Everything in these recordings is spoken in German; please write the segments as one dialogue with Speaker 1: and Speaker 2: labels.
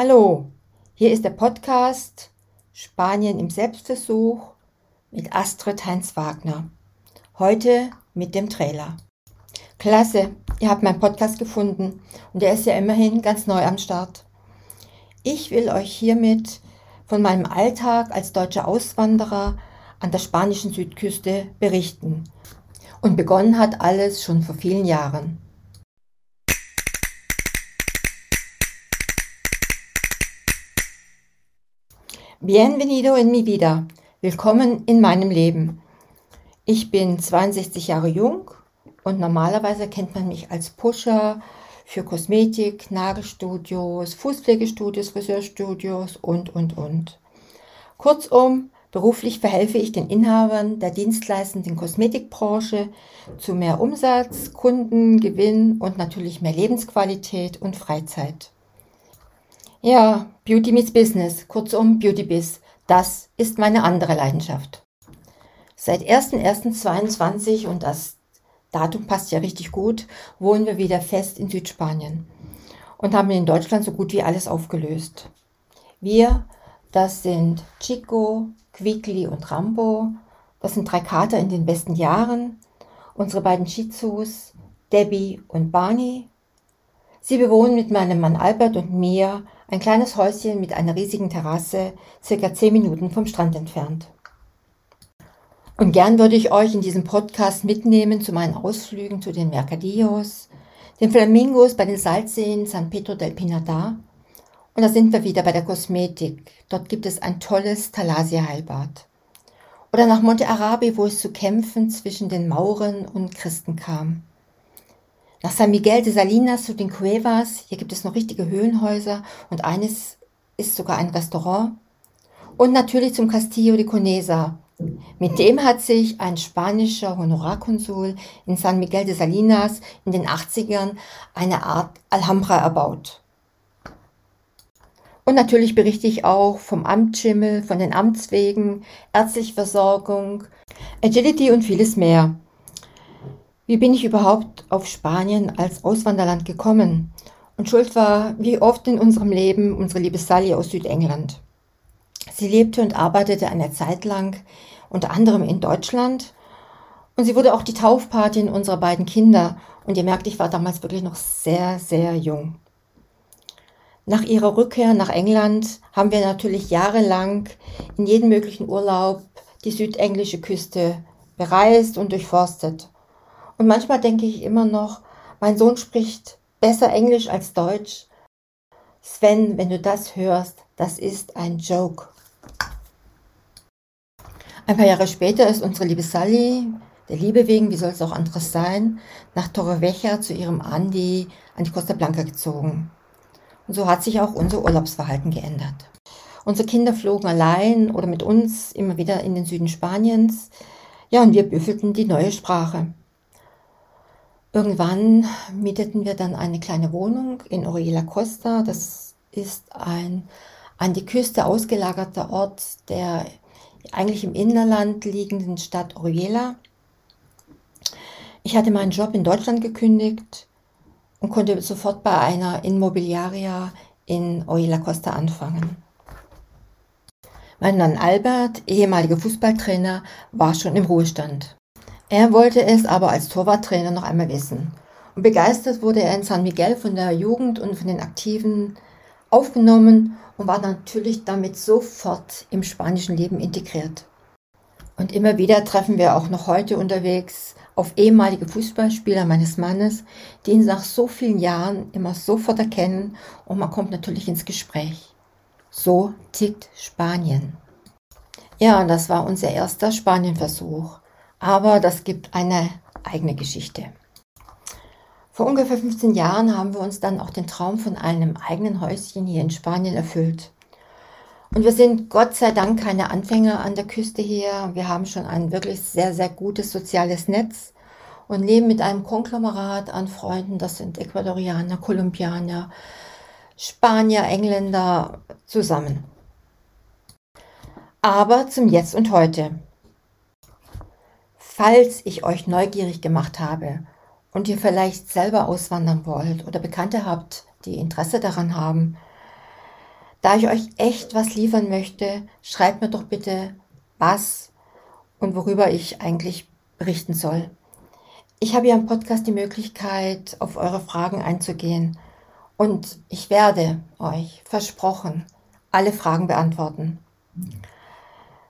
Speaker 1: Hallo, hier ist der Podcast Spanien im Selbstversuch mit Astrid Heinz Wagner. Heute mit dem Trailer. Klasse, ihr habt meinen Podcast gefunden und er ist ja immerhin ganz neu am Start. Ich will euch hiermit von meinem Alltag als deutscher Auswanderer an der spanischen Südküste berichten. Und begonnen hat alles schon vor vielen Jahren. Bienvenido en mi vida. Willkommen in meinem Leben. Ich bin 62 Jahre jung und normalerweise kennt man mich als Pusher für Kosmetik, Nagelstudios, Fußpflegestudios, Friseurstudios und, und, und. Kurzum, beruflich verhelfe ich den Inhabern der dienstleistenden Kosmetikbranche zu mehr Umsatz, Kundengewinn und natürlich mehr Lebensqualität und Freizeit. Ja, Beauty meets Business, kurzum Beauty Biz, das ist meine andere Leidenschaft. Seit 1.1.22 und das Datum passt ja richtig gut, wohnen wir wieder fest in Südspanien und haben in Deutschland so gut wie alles aufgelöst. Wir, das sind Chico, Quickly und Rambo, das sind drei Kater in den besten Jahren, unsere beiden Shih Tzus, Debbie und Barney. Sie bewohnen mit meinem Mann Albert und mir ein kleines Häuschen mit einer riesigen Terrasse, circa zehn Minuten vom Strand entfernt. Und gern würde ich euch in diesem Podcast mitnehmen zu meinen Ausflügen zu den Mercadillos, den Flamingos bei den Salzseen San Pedro del Pinatar. Und da sind wir wieder bei der Kosmetik. Dort gibt es ein tolles Thalasia-Heilbad. Oder nach Monte Arabi, wo es zu Kämpfen zwischen den Mauren und Christen kam. Nach San Miguel de Salinas zu den Cuevas, hier gibt es noch richtige Höhlenhäuser und eines ist sogar ein Restaurant. Und natürlich zum Castillo de Conesa. Mit dem hat sich ein spanischer Honorarkonsul in San Miguel de Salinas in den 80ern eine Art Alhambra erbaut. Und natürlich berichte ich auch vom Amtsschimmel, von den Amtswegen, ärztliche Versorgung, Agility und vieles mehr. Wie bin ich überhaupt auf Spanien als Auswanderland gekommen? Und schuld war, wie oft in unserem Leben, unsere liebe Sally aus Südengland. Sie lebte und arbeitete eine Zeit lang unter anderem in Deutschland. Und sie wurde auch die Taufpatin unserer beiden Kinder. Und ihr merkt, ich war damals wirklich noch sehr, sehr jung. Nach ihrer Rückkehr nach England haben wir natürlich jahrelang in jedem möglichen Urlaub die südenglische Küste bereist und durchforstet. Und manchmal denke ich immer noch, mein Sohn spricht besser Englisch als Deutsch. Sven, wenn du das hörst, das ist ein Joke. Ein paar Jahre später ist unsere liebe Sally, der Liebe wegen, wie soll es auch anderes sein, nach Torrevieja zu ihrem Andi an die Costa Blanca gezogen. Und so hat sich auch unser Urlaubsverhalten geändert. Unsere Kinder flogen allein oder mit uns immer wieder in den Süden Spaniens. Ja, und wir büffelten die neue Sprache. Irgendwann mieteten wir dann eine kleine Wohnung in Oriela Costa. Das ist ein an die Küste ausgelagerter Ort der eigentlich im Innerland liegenden Stadt Oriela. Ich hatte meinen Job in Deutschland gekündigt und konnte sofort bei einer Immobiliaria in Oriela Costa anfangen. Mein Mann Albert, ehemaliger Fußballtrainer, war schon im Ruhestand. Er wollte es aber als Torwarttrainer noch einmal wissen. Und begeistert wurde er in San Miguel von der Jugend und von den Aktiven aufgenommen und war natürlich damit sofort im spanischen Leben integriert. Und immer wieder treffen wir auch noch heute unterwegs auf ehemalige Fußballspieler meines Mannes, die ihn nach so vielen Jahren immer sofort erkennen und man kommt natürlich ins Gespräch. So tickt Spanien. Ja, das war unser erster Spanienversuch. Aber das gibt eine eigene Geschichte. Vor ungefähr 15 Jahren haben wir uns dann auch den Traum von einem eigenen Häuschen hier in Spanien erfüllt. Und wir sind Gott sei Dank keine Anfänger an der Küste hier. Wir haben schon ein wirklich sehr, sehr gutes soziales Netz und leben mit einem Konglomerat an Freunden. Das sind Ecuadorianer, Kolumbianer, Spanier, Engländer zusammen. Aber zum Jetzt und heute. Falls ich euch neugierig gemacht habe und ihr vielleicht selber auswandern wollt oder Bekannte habt, die Interesse daran haben, Da ich euch echt was liefern möchte, schreibt mir doch bitte was und worüber ich eigentlich berichten soll. Ich habe ja im Podcast die Möglichkeit, auf eure Fragen einzugehen. Und ich werde euch, versprochen, alle Fragen beantworten.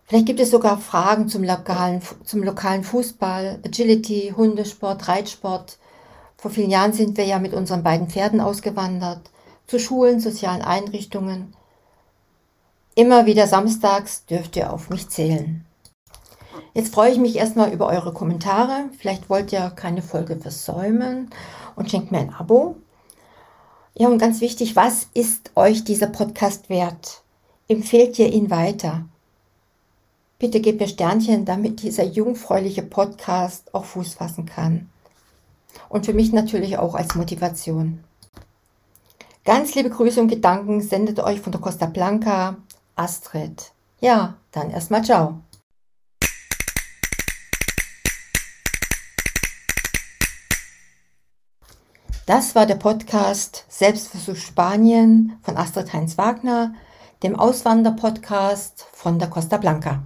Speaker 1: Vielleicht gibt es sogar Fragen zum lokalen, zum lokalen Fußball, Agility, Hundesport, Reitsport. Vor vielen Jahren sind wir ja mit unseren beiden Pferden ausgewandert, zu Schulen, sozialen Einrichtungen. Immer wieder samstags dürft ihr auf mich zählen. Jetzt freue ich mich erstmal über eure Kommentare. Vielleicht wollt ihr keine Folge versäumen und schenkt mir ein Abo. Ja, und ganz wichtig, was ist euch dieser Podcast wert? Empfehlt ihr ihn weiter? Bitte gebt mir Sternchen, damit dieser jungfräuliche Podcast auch Fuß fassen kann. Und für mich natürlich auch als Motivation. Ganz liebe Grüße und Gedanken sendet euch von der Costa Blanca, Astrid. Ja, dann erstmal ciao. Das war der Podcast Selbstversuch Spanien von Astrid Heinz Wagner, dem Auswander-Podcast von der Costa Blanca.